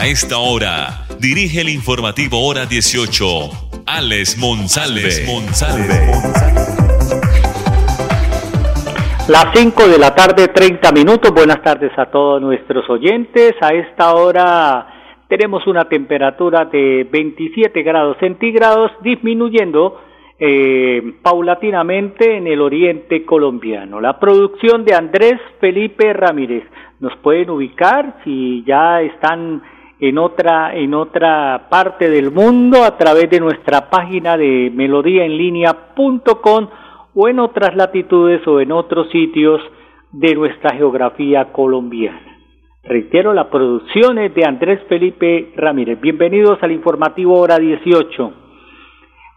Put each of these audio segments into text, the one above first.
A esta hora, dirige el informativo Hora 18, Alex Monsalve. Las 5 de la tarde, 30 minutos. Buenas tardes a todos nuestros oyentes. A esta hora tenemos una temperatura de 27 grados centígrados, disminuyendo eh, paulatinamente en el oriente colombiano. La producción de Andrés Felipe Ramírez. Nos pueden ubicar si ya están en otra, en otra parte del mundo a través de nuestra página de melodíaenlínea.com o en otras latitudes o en otros sitios de nuestra geografía colombiana. Reitero, la producción es de Andrés Felipe Ramírez. Bienvenidos al informativo hora 18.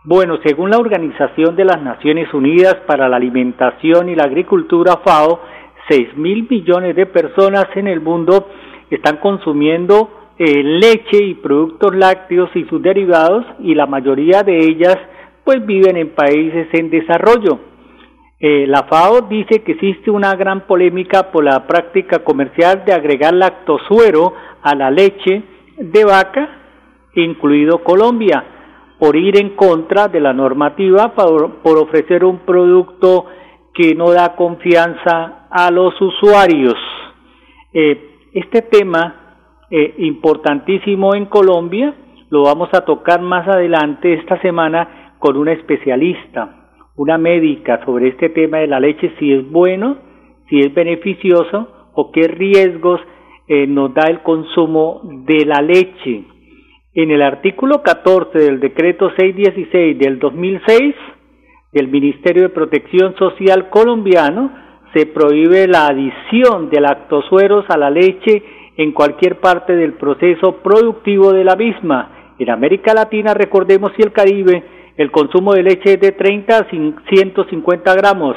Bueno, según la Organización de las Naciones Unidas para la Alimentación y la Agricultura FAO, 6 mil millones de personas en el mundo están consumiendo eh, leche y productos lácteos y sus derivados y la mayoría de ellas pues viven en países en desarrollo. Eh, la FAO dice que existe una gran polémica por la práctica comercial de agregar lactosuero a la leche de vaca, incluido Colombia, por ir en contra de la normativa por, ofrecer un producto que no da confianza a los usuarios. Eh, este tema eh, importantísimo en Colombia. Lo vamos a tocar más adelante esta semana con una especialista, una médica sobre este tema de la leche, si es bueno, si es beneficioso o qué riesgos eh, nos da el consumo de la leche. En el artículo 14 del decreto 616 del 2006 del Ministerio de Protección Social colombiano se prohíbe la adición de lactosueros a la leche en cualquier parte del proceso productivo de la misma. En América Latina, recordemos, y el Caribe, el consumo de leche es de 30 a 150 gramos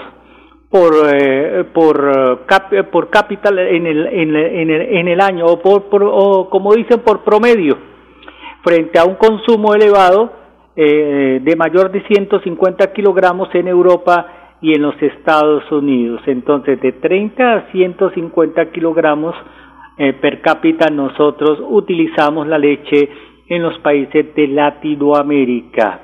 por eh, por eh, por capital en el, en el, en el, año o por, o como dicen por promedio frente a un consumo elevado eh, de mayor de 150 kilogramos en Europa y en los Estados Unidos entonces de 30 a 150 kilogramos eh, per cápita nosotros utilizamos la leche en los países de Latinoamérica.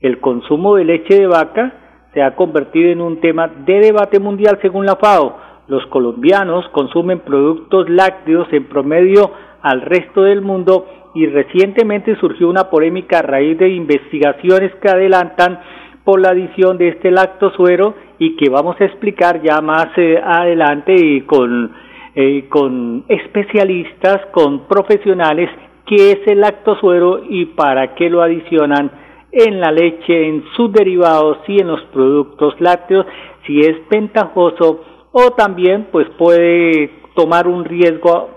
El consumo de leche de vaca se ha convertido en un tema de debate mundial según la FAO. Los colombianos consumen productos lácteos en promedio al resto del mundo y recientemente surgió una polémica a raíz de investigaciones que adelantan por la adición de este lactosuero y que vamos a explicar ya más eh, adelante y con eh, con especialistas, con profesionales, qué es el lactosuero y para qué lo adicionan en la leche, en sus derivados y en los productos lácteos, si es ventajoso o también pues puede tomar un riesgo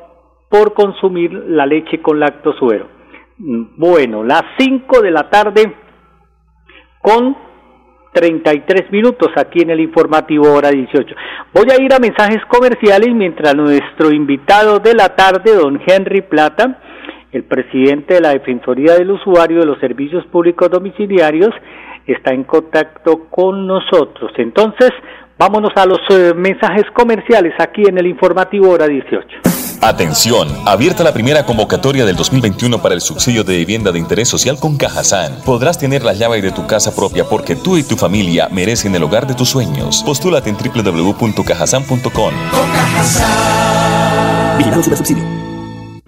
por consumir la leche con lactosuero. Bueno, las 5 de la tarde con 33 minutos aquí en el informativo hora 18. Voy a ir a mensajes comerciales mientras nuestro invitado de la tarde, don Henry Plata, el presidente de la Defensoría del Usuario de los Servicios Públicos Domiciliarios, está en contacto con nosotros. Entonces, vámonos a los eh, mensajes comerciales aquí en el informativo hora 18. Atención, abierta la primera convocatoria del 2021 para el subsidio de vivienda de interés social con Cajazán. Podrás tener la llave de tu casa propia porque tú y tu familia merecen el hogar de tus sueños. Postúlate en www.cajazán.com. Vigilado subsidio.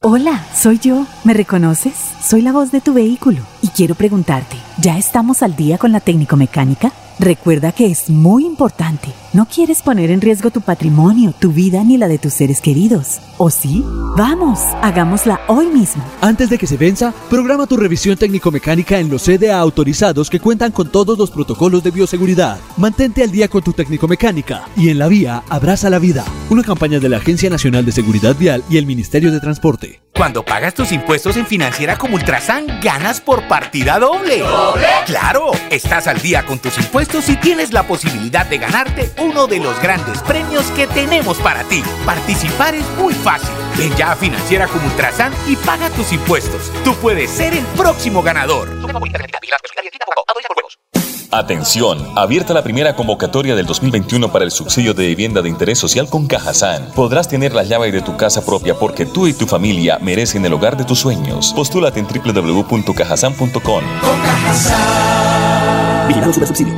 Hola, soy yo. ¿Me reconoces? Soy la voz de tu vehículo y quiero preguntarte, ¿ya estamos al día con la técnico mecánica? Recuerda que es muy importante. No quieres poner en riesgo tu patrimonio, tu vida ni la de tus seres queridos. ¿O sí? Vamos, hagámosla hoy mismo. Antes de que se venza, programa tu revisión técnico-mecánica en los CDA autorizados que cuentan con todos los protocolos de bioseguridad. Mantente al día con tu técnico-mecánica y en la vía abraza la vida. Una campaña de la Agencia Nacional de Seguridad Vial y el Ministerio de Transporte. Cuando pagas tus impuestos en Financiera como Ultrasan, ganas por partida doble. ¿Doble? ¡Claro! Estás al día con tus impuestos y tienes la posibilidad de ganarte uno de los grandes premios que tenemos para ti. Participar es muy fácil. Ven ya a Financiera como Ultrasan y paga tus impuestos. Tú puedes ser el próximo ganador. Atención, abierta la primera convocatoria del 2021 para el subsidio de vivienda de interés social con Cajazán. Podrás tener la llave de tu casa propia porque tú y tu familia merecen el hogar de tus sueños. Postúlate en www.cajazán.com. Con Cajazán. Vigilado subsidio.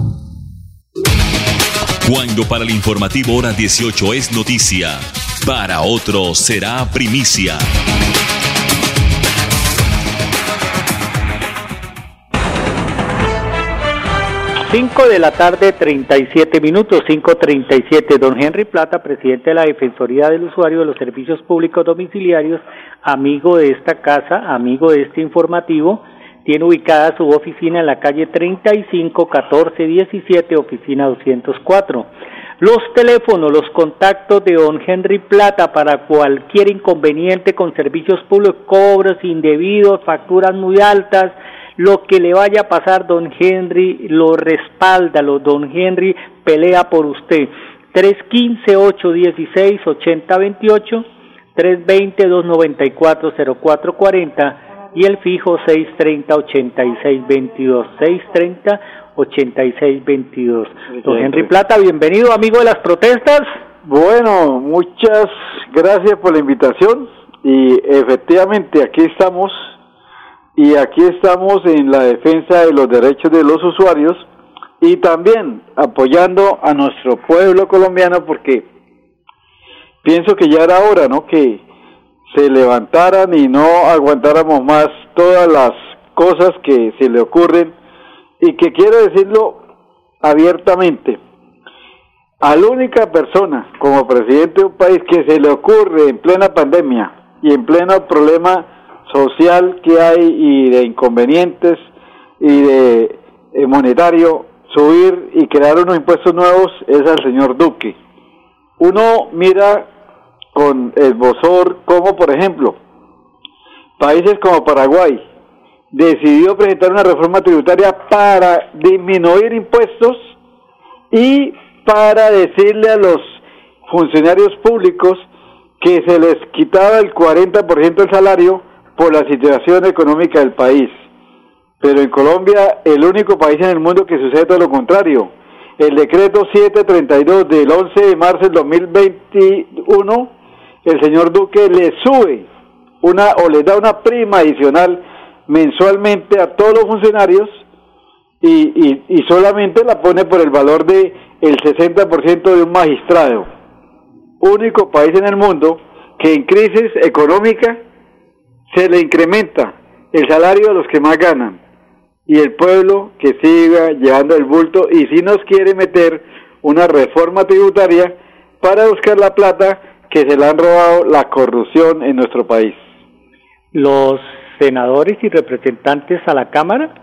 Cuando para el informativo hora 18 es noticia, para otro será primicia. 5 de la tarde, 37 minutos, 5.37. Don Henry Plata, presidente de la Defensoría del Usuario de los Servicios Públicos Domiciliarios, amigo de esta casa, amigo de este informativo, tiene ubicada su oficina en la calle 35 14 17, oficina 204. Los teléfonos, los contactos de don Henry Plata para cualquier inconveniente con servicios públicos, cobros indebidos, facturas muy altas, lo que le vaya a pasar, don Henry lo respalda, lo don Henry pelea por usted. 315-816-8028, 320-294-0440 y el fijo 630-8622, 630-8622. Don Henry Plata, bienvenido amigo de las protestas. Bueno, muchas gracias por la invitación y efectivamente aquí estamos y aquí estamos en la defensa de los derechos de los usuarios y también apoyando a nuestro pueblo colombiano porque pienso que ya era hora, ¿no? Que se levantaran y no aguantáramos más todas las cosas que se le ocurren y que quiero decirlo abiertamente. A la única persona como presidente de un país que se le ocurre en plena pandemia y en pleno problema social que hay y de inconvenientes y de eh, monetario subir y crear unos impuestos nuevos es al señor Duque. Uno mira con el Bosor, como por ejemplo, países como Paraguay decidió presentar una reforma tributaria para disminuir impuestos y para decirle a los funcionarios públicos que se les quitaba el 40% del salario por la situación económica del país. Pero en Colombia, el único país en el mundo que sucede todo lo contrario. El decreto 732 del 11 de marzo del 2021 el señor Duque le sube una o les da una prima adicional mensualmente a todos los funcionarios y, y, solamente la pone por el valor de el 60% de un magistrado. Único país en el mundo que en crisis económica se le incrementa el salario a los que más ganan y el pueblo que siga llevando el bulto y si nos quiere meter una reforma tributaria para buscar la plata que se le han robado la corrupción en nuestro país. Los senadores y representantes a la Cámara,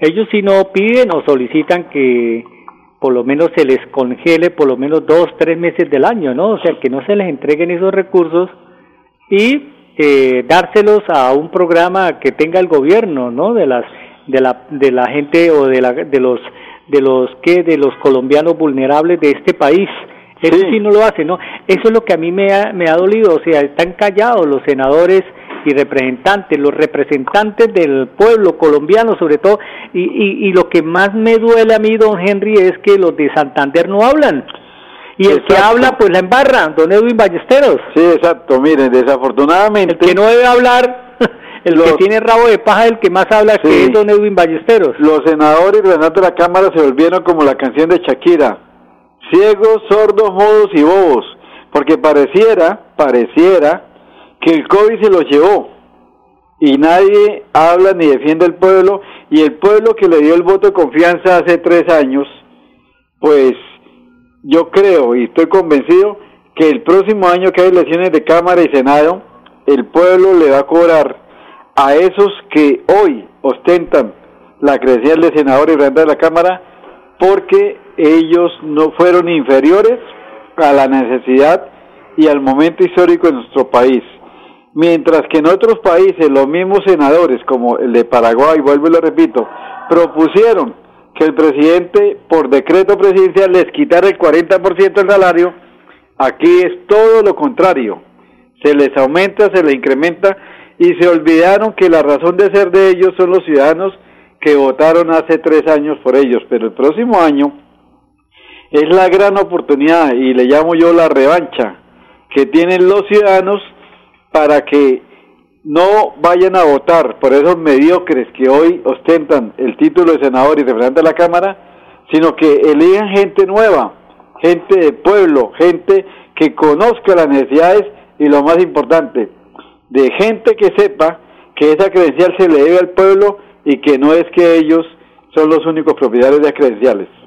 ellos si no piden o solicitan que por lo menos se les congele por lo menos dos, tres meses del año, ¿no? O sea, que no se les entreguen esos recursos y eh, dárselos a un programa que tenga el gobierno, ¿no? De las de la de la gente o de la de los de los que de los colombianos vulnerables de este país. Eso sí. no lo hace, ¿no? Eso es lo que a mí me ha, me ha dolido, o sea, están callados los senadores y representantes, los representantes del pueblo colombiano sobre todo, y, y, y lo que más me duele a mí, don Henry, es que los de Santander no hablan. Y el que habla, pues la embarra, don Edwin Ballesteros. Sí, exacto, miren, desafortunadamente... El que no debe hablar, el que tiene rabo de paja, el que más habla que es don Edwin Ballesteros. Los senadores y representantes de la Cámara se volvieron como la canción de Shakira, ciegos, sordos, mudos y bobos, porque pareciera, pareciera que el COVID se los llevó. Y nadie habla ni defiende al pueblo y el pueblo que le dio el voto de confianza hace tres años, pues yo creo y estoy convencido que el próximo año que hay elecciones de Cámara y Senado, el pueblo le va a cobrar a esos que hoy ostentan la credencial de senador y de la Cámara porque ellos no fueron inferiores a la necesidad y al momento histórico de nuestro país. Mientras que en otros países los mismos senadores, como el de Paraguay, vuelvo y lo repito, propusieron que el presidente por decreto presidencial les quitara el 40% del salario, aquí es todo lo contrario. Se les aumenta, se les incrementa y se olvidaron que la razón de ser de ellos son los ciudadanos que votaron hace tres años por ellos, pero el próximo año es la gran oportunidad y le llamo yo la revancha que tienen los ciudadanos para que no vayan a votar por esos mediocres que hoy ostentan el título de senador y representante de la Cámara, sino que elijan gente nueva, gente de pueblo, gente que conozca las necesidades y lo más importante, de gente que sepa que esa credencial se le debe al pueblo y que no es que ellos son los únicos propietarios de credenciales.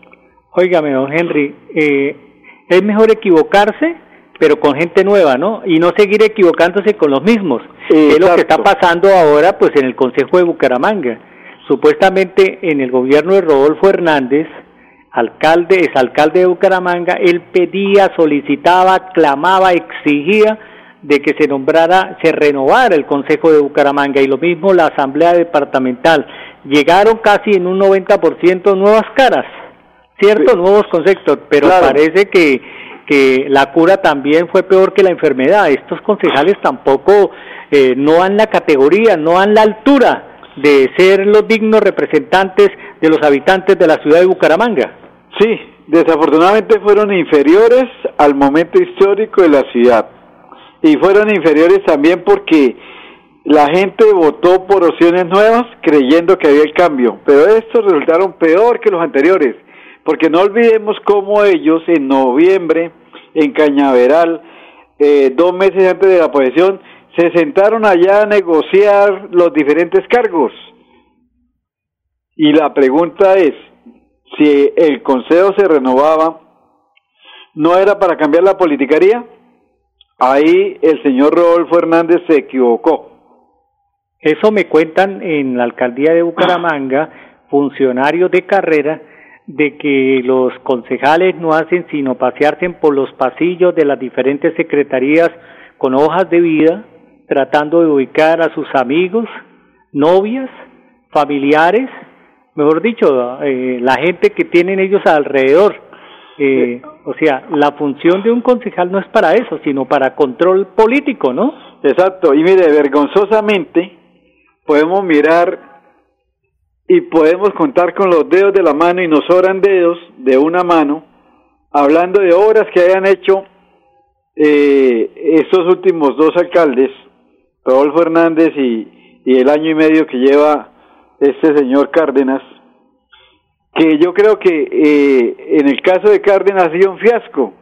Óigame, don Henry, eh, es mejor equivocarse, pero con gente nueva, ¿no? Y no seguir equivocándose con los mismos. es lo que está pasando ahora, pues, en el Consejo de Bucaramanga. Supuestamente en el gobierno de Rodolfo Hernández, alcalde, es alcalde de Bucaramanga, él pedía, solicitaba, clamaba, exigía de que se nombrara, se renovara el Consejo de Bucaramanga y lo mismo la Asamblea Departamental. Llegaron casi en un 90% nuevas caras ciertos nuevos conceptos, pero parece que, que la cura también fue peor que la enfermedad. Estos concejales tampoco eh, no han la categoría, no han la altura de ser los dignos representantes de los habitantes de la ciudad de Bucaramanga. Sí, desafortunadamente fueron inferiores al momento histórico de la ciudad. Y fueron inferiores también porque la gente votó por opciones nuevas creyendo que había el cambio, pero estos resultaron peor que los anteriores porque no olvidemos cómo ellos en noviembre, en Cañaveral, eh, dos meses antes de la posesión, se sentaron allá a negociar los diferentes cargos. Y la pregunta es, si el Consejo se renovaba, ¿no era para cambiar la politicaría? Ahí el señor Rodolfo Hernández se equivocó. Eso me cuentan en la alcaldía de Bucaramanga, funcionarios de carrera de que los concejales no hacen sino pasearse por los pasillos de las diferentes secretarías con hojas de vida, tratando de ubicar a sus amigos, novias, familiares, mejor dicho, eh, la gente que tienen ellos alrededor. Eh, o sea, la función de un concejal no es para eso, sino para control político, ¿no? Exacto, y mire, vergonzosamente podemos mirar y podemos contar con los dedos de la mano y nos sobran dedos de una mano, hablando de obras que hayan hecho eh, estos últimos dos alcaldes, Rodolfo Hernández y, y el año y medio que lleva este señor Cárdenas, que yo creo que eh, en el caso de Cárdenas ha sido un fiasco,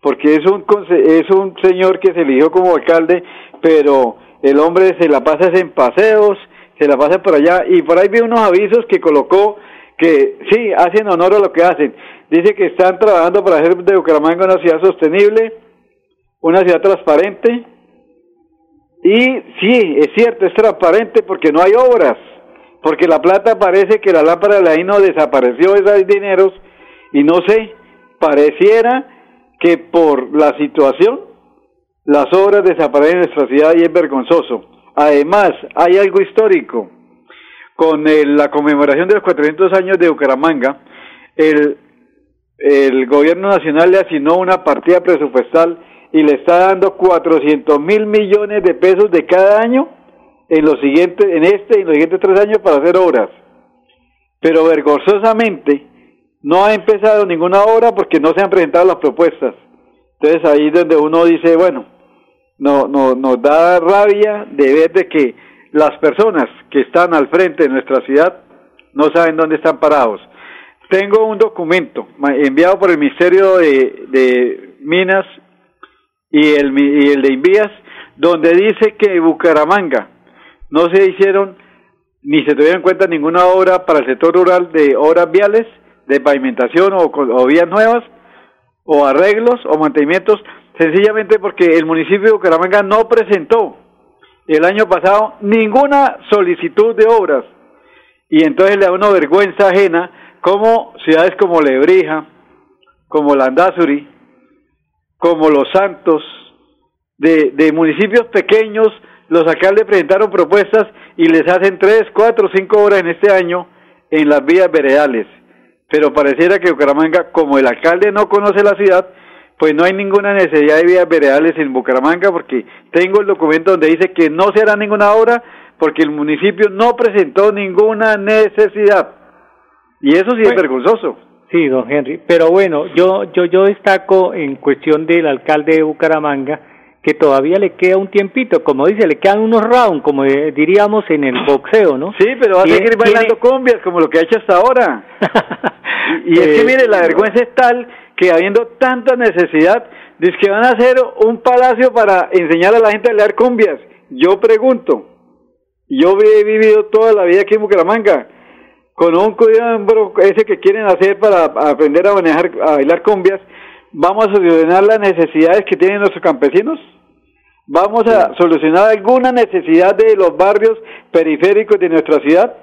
porque es un, es un señor que se eligió como alcalde, pero el hombre se la pasa en paseos, se la pasa por allá, y por ahí vi unos avisos que colocó que sí, hacen honor a lo que hacen. Dice que están trabajando para hacer de Bucaramanga una ciudad sostenible, una ciudad transparente, y sí, es cierto, es transparente porque no hay obras porque la plata parece que la lámpara de la no desapareció esos dineros y no sé, pareciera que por la situación las obras desaparecen en nuestra ciudad y es vergonzoso. Además, hay algo histórico. Con la conmemoración de los 400 años de Bucaramanga, el, el gobierno nacional le asignó una partida presupuestal y le está dando 400 mil millones de pesos de cada año en los siguientes, en este y en los siguientes tres años para hacer obras. Pero vergonzosamente no ha empezado ninguna obra porque no se han presentado las propuestas. Entonces ahí es donde uno dice, bueno, no, no, nos da rabia de ver de que las personas que están al frente de nuestra ciudad no saben dónde están parados. Tengo un documento enviado por el Ministerio de, de Minas y el, y el de Invías donde dice que Bucaramanga no se hicieron ni se tuvieron en cuenta ninguna obra para el sector rural de obras viales, de pavimentación o, vías nuevas, o arreglos o mantenimientos, sencillamente porque el municipio de Bucaramanga no presentó el año pasado ninguna solicitud de obras. Y entonces le da una vergüenza ajena como ciudades como Lebrija, como Landazuri, como Los Santos, de, de municipios pequeños los alcaldes presentaron propuestas y les hacen tres, cuatro, cinco horas en este año en las vías veredales. Pero pareciera que Bucaramanga, como el alcalde no conoce la ciudad, pues no hay ninguna necesidad de vías veredales en Bucaramanga porque tengo el documento donde dice que no se hará ninguna obra porque el municipio no presentó ninguna necesidad. Y eso sí es vergonzoso. Sí, don Henry. Pero bueno, yo, yo, yo destaco en cuestión del alcalde de Bucaramanga que todavía le queda un tiempito, como dice, le quedan unos rounds, como diríamos en el boxeo, ¿no? Sí, pero va a seguir bailando cumbias como lo que ha hecho hasta ahora. y, es que mire, la vergüenza es tal que habiendo tanta necesidad, dice que van a hacer un palacio para enseñar a la gente a leer cumbias. Yo pregunto, yo he vivido toda la vida aquí en Bucaramanga, con un cuidado ese que quieren hacer para aprender a manejar, a bailar cumbias, vamos a solucionar las necesidades que tienen nuestros campesinos, vamos a solucionar alguna necesidad de los barrios periféricos de nuestra ciudad.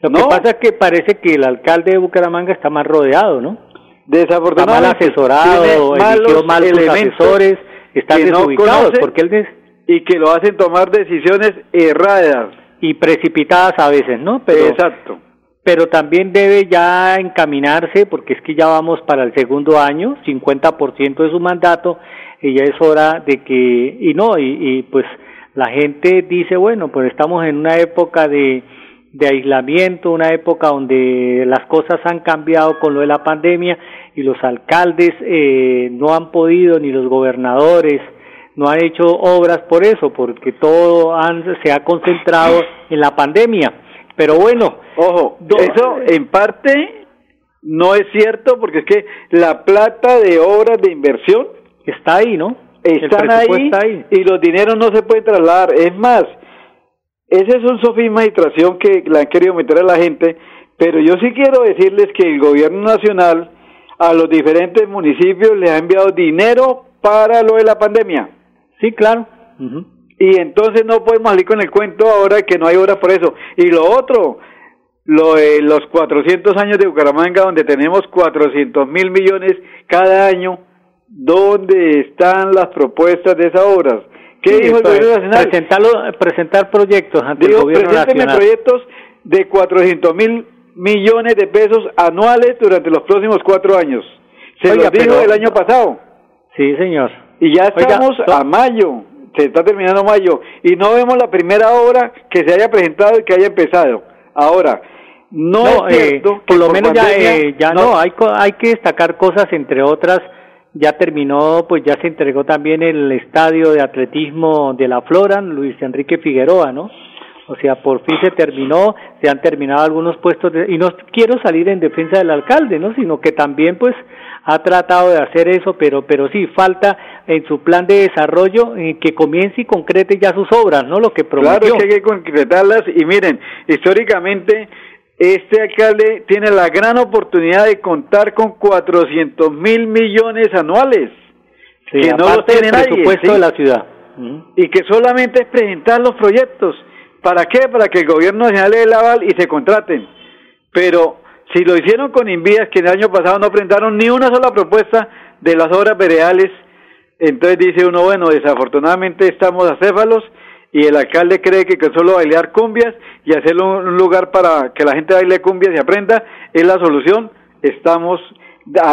Lo que pasa es que parece que el alcalde de Bucaramanga está más rodeado, ¿no? Desafortunadamente. Está mal asesorado, eligió mal sus asesores, está desubicado, porque él y que lo hacen tomar decisiones erradas y precipitadas a veces, ¿no? Pero Exacto pero también debe ya encaminarse, porque es que ya vamos para el segundo año, 50% de su mandato, y ya es hora de que, y no, y, pues la gente dice, bueno, pues estamos en una época de, de aislamiento, una época donde las cosas han cambiado con lo de la pandemia y los alcaldes eh, no han podido, ni los gobernadores, no han hecho obras por eso, porque todo han, se ha concentrado en la pandemia. Pero bueno, ojo, eso en parte no es cierto porque es que la plata de obras de inversión está ahí, ¿no? Están ahí, y los dineros no se pueden trasladar. Es más, ese es un sofisma y traición que la han querido meter a la gente, pero yo sí quiero decirles que el gobierno nacional a los diferentes municipios les ha enviado dinero para lo de la pandemia. Sí, claro y entonces no podemos salir con el cuento ahora que no hay obras por eso. Y lo otro, lo de los 400 años de Bucaramanga, donde tenemos 400 mil millones cada año, ¿dónde están las propuestas de esas obras? ¿Qué dijo el gobierno nacional? presentar proyectos ante el gobierno nacional. proyectos de 400 mil millones de pesos anuales durante los próximos cuatro años. Se lo dijo el año pasado. Sí, señor. Y ya estamos a mayo se está terminando mayo y no vemos la primera obra que se haya presentado y que haya empezado. Ahora, no, es eh, por lo menos ya, eh, ya no, hay, hay que destacar cosas entre otras ya terminó, pues ya se entregó también el estadio de atletismo de la Flora, Luis Enrique Figueroa, ¿no? O sea, por fin se terminó, se han terminado algunos puestos de, y no quiero salir en defensa del alcalde, ¿no? Sino que también pues ha tratado de hacer eso, pero pero sí falta en su plan de desarrollo eh, que comience y concrete ya sus obras, ¿no? Lo que prometió. Claro que hay que concretarlas y miren, históricamente este alcalde tiene la gran oportunidad de contar con 400 mil millones anuales. que no lo tiene nadie, presupuesto de la ciudad. Y que solamente es presentar los proyectos. ¿Para qué? Para que el gobierno nacional le dé el aval y se contraten. Pero si lo hicieron con Invías, que el año pasado no presentaron ni una sola propuesta de las obras veredales, entonces dice uno, bueno, desafortunadamente estamos acéfalos y el alcalde cree que con solo bailar cumbias y hacerlo un lugar para que la gente baile cumbias y aprenda es la solución, estamos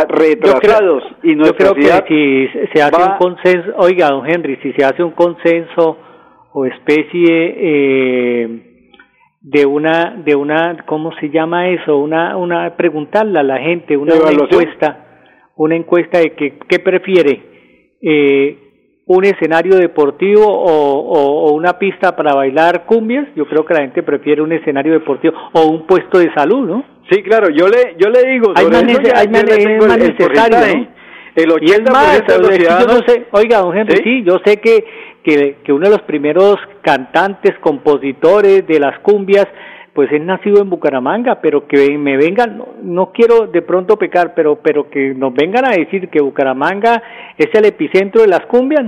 retrasados y yo creo que si se hace un consenso, oiga, don Henry, si se hace un consenso o especie eh, de una de una cómo se llama eso una una preguntarle a la gente una, encuesta una encuesta de que qué prefiere eh, un escenario deportivo o, o, una pista para bailar cumbias, yo creo que la gente prefiere un escenario deportivo o un puesto de salud, ¿no? Sí, claro, yo le yo le digo, hay más, hay más, necesario, El 80% y es más, de los yo no sé, oiga, don Henry, ¿Sí? yo sé que, que, que uno de los primeros cantantes, compositores de las cumbias pues es nacido en Bucaramanga, pero que me vengan, no, quiero de pronto pecar, pero, pero que nos vengan a decir que Bucaramanga es el epicentro de las cumbias.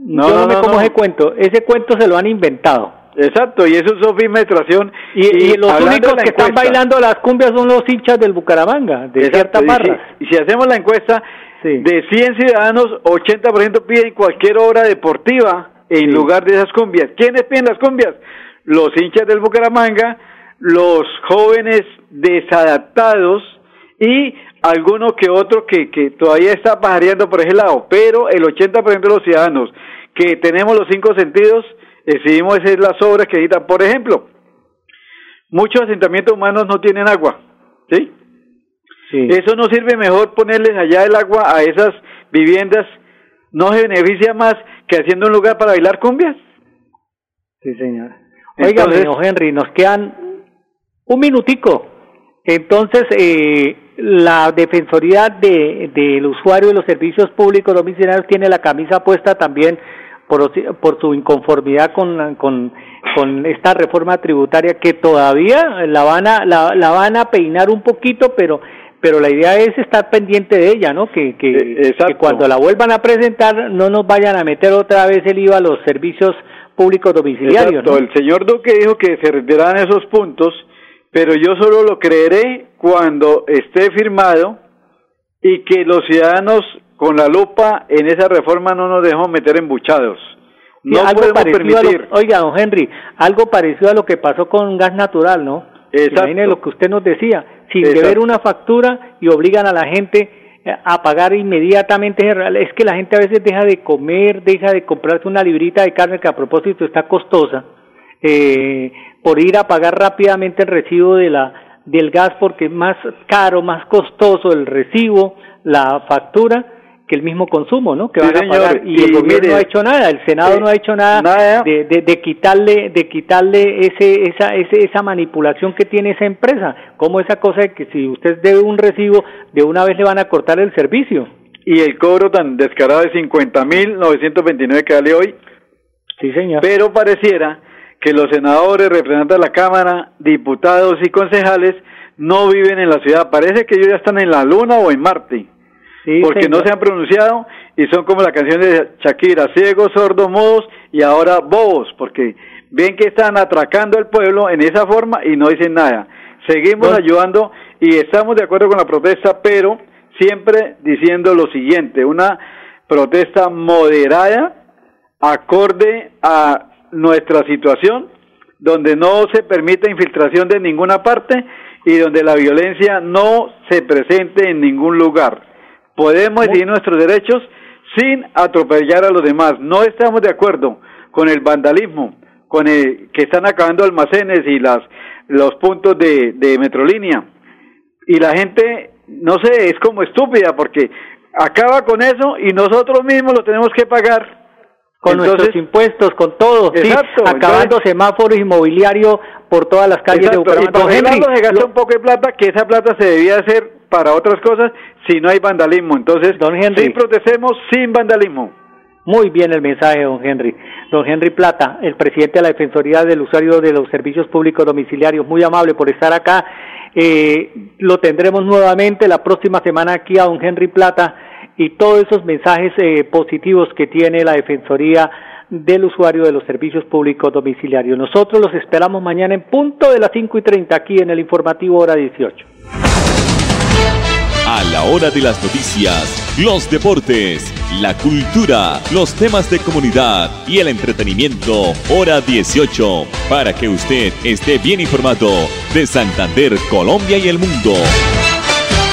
No, Yo no, me como ese cuento, ese cuento se lo han inventado. Exacto, y eso es sofimetración. Y, y, los únicos que están bailando las cumbias son los hinchas del Bucaramanga, de cierta barra. Y, si hacemos la encuesta, de 100 ciudadanos, 80% piden cualquier obra deportiva en lugar de esas cumbias. ¿Quiénes piden las cumbias? Los hinchas del Bucaramanga, los jóvenes desadaptados y alguno que otro que, que todavía está pajareando por ese lado, pero el 80% de los ciudadanos que tenemos los cinco sentidos decidimos hacer las obras que necesitan. Por ejemplo, muchos asentamientos humanos no tienen agua, ¿sí? sí. Eso no sirve mejor ponerles allá el agua a esas viviendas, no se beneficia más que haciendo un lugar para bailar cumbias. Sí, señor. Oiga, Henry, nos quedan un minutico. Entonces, eh, la Defensoría de, del Usuario de los Servicios Públicos Domiciliarios tiene la camisa puesta también por, por su inconformidad con, con, con esta reforma tributaria que todavía la van a, la, la van a peinar un poquito, pero pero la idea es estar pendiente de ella, ¿no? Que, que, eh, que, cuando la vuelvan a presentar no nos vayan a meter otra vez el IVA a los servicios públicos domiciliarios. Exacto. El señor Duque dijo que se retiraran esos puntos pero yo solo lo creeré cuando esté firmado y que los ciudadanos con la lupa en esa reforma no nos dejemos meter embuchados. No algo podemos permitir. oiga, don Henry, algo parecido a lo que pasó con gas natural, ¿no? Exacto. lo que usted nos decía, sin deber una factura y obligan a la gente eh, a pagar inmediatamente. Es que la gente a veces deja de comer, deja de comprarse una librita de carne que a propósito está costosa eh, por ir a pagar rápidamente el recibo de la, del gas porque es más caro, más costoso el recibo, la factura que el mismo consumo, ¿no? Que van a pagar y, el gobierno no ha hecho nada, el Senado no ha hecho nada, De, de, quitarle, de quitarle ese, esa, ese, esa manipulación que tiene esa empresa, como esa cosa de que si usted debe un recibo, de una vez le van a cortar el servicio. Y el cobro tan descarado de 50.929 que vale hoy. Sí, señor. Pero pareciera que los senadores, representantes de la Cámara, diputados y concejales no viven en la ciudad. Parece que ellos ya están en la Luna o en Marte. porque no se han pronunciado y son como la canción de Shakira, ciegos, sordos, mudos y ahora bobos, porque ven que están atracando al pueblo en esa forma y no dicen nada. Seguimos ayudando y estamos de acuerdo con la protesta, pero siempre diciendo lo siguiente, una protesta moderada, acorde a nuestra situación, donde no se permite infiltración de ninguna parte y donde la violencia no se presente en ningún lugar. Podemos decidir nuestros derechos sin atropellar a los demás. No estamos de acuerdo con el vandalismo, con el que están acabando almacenes y las los puntos de, de metrolínea. Y la gente, no sé, es como estúpida porque acaba con eso y nosotros mismos lo tenemos que pagar. Con nuestros impuestos, con todo. Exacto, acabando semáforos inmobiliario por todas las calles de Bucaramanga. Y por se gasta un poco de plata, que esa plata se debía hacer para otras cosas si no hay vandalismo. Entonces, don Henry, sí protestemos sin vandalismo. Muy bien el mensaje, don Henry. Don Henry Plata, el presidente de la Defensoría del Usuario de los Servicios Públicos Domiciliarios, muy amable por estar acá. Eh, lo tendremos nuevamente la próxima semana aquí a don Henry Plata y todos esos mensajes eh, positivos que tiene la Defensoría del usuario de los servicios públicos domiciliarios. Nosotros los esperamos mañana en punto de las 5 y 30 aquí en el informativo hora 18. A la hora de las noticias, los deportes, la cultura, los temas de comunidad y el entretenimiento, hora 18, para que usted esté bien informado de Santander, Colombia y el mundo.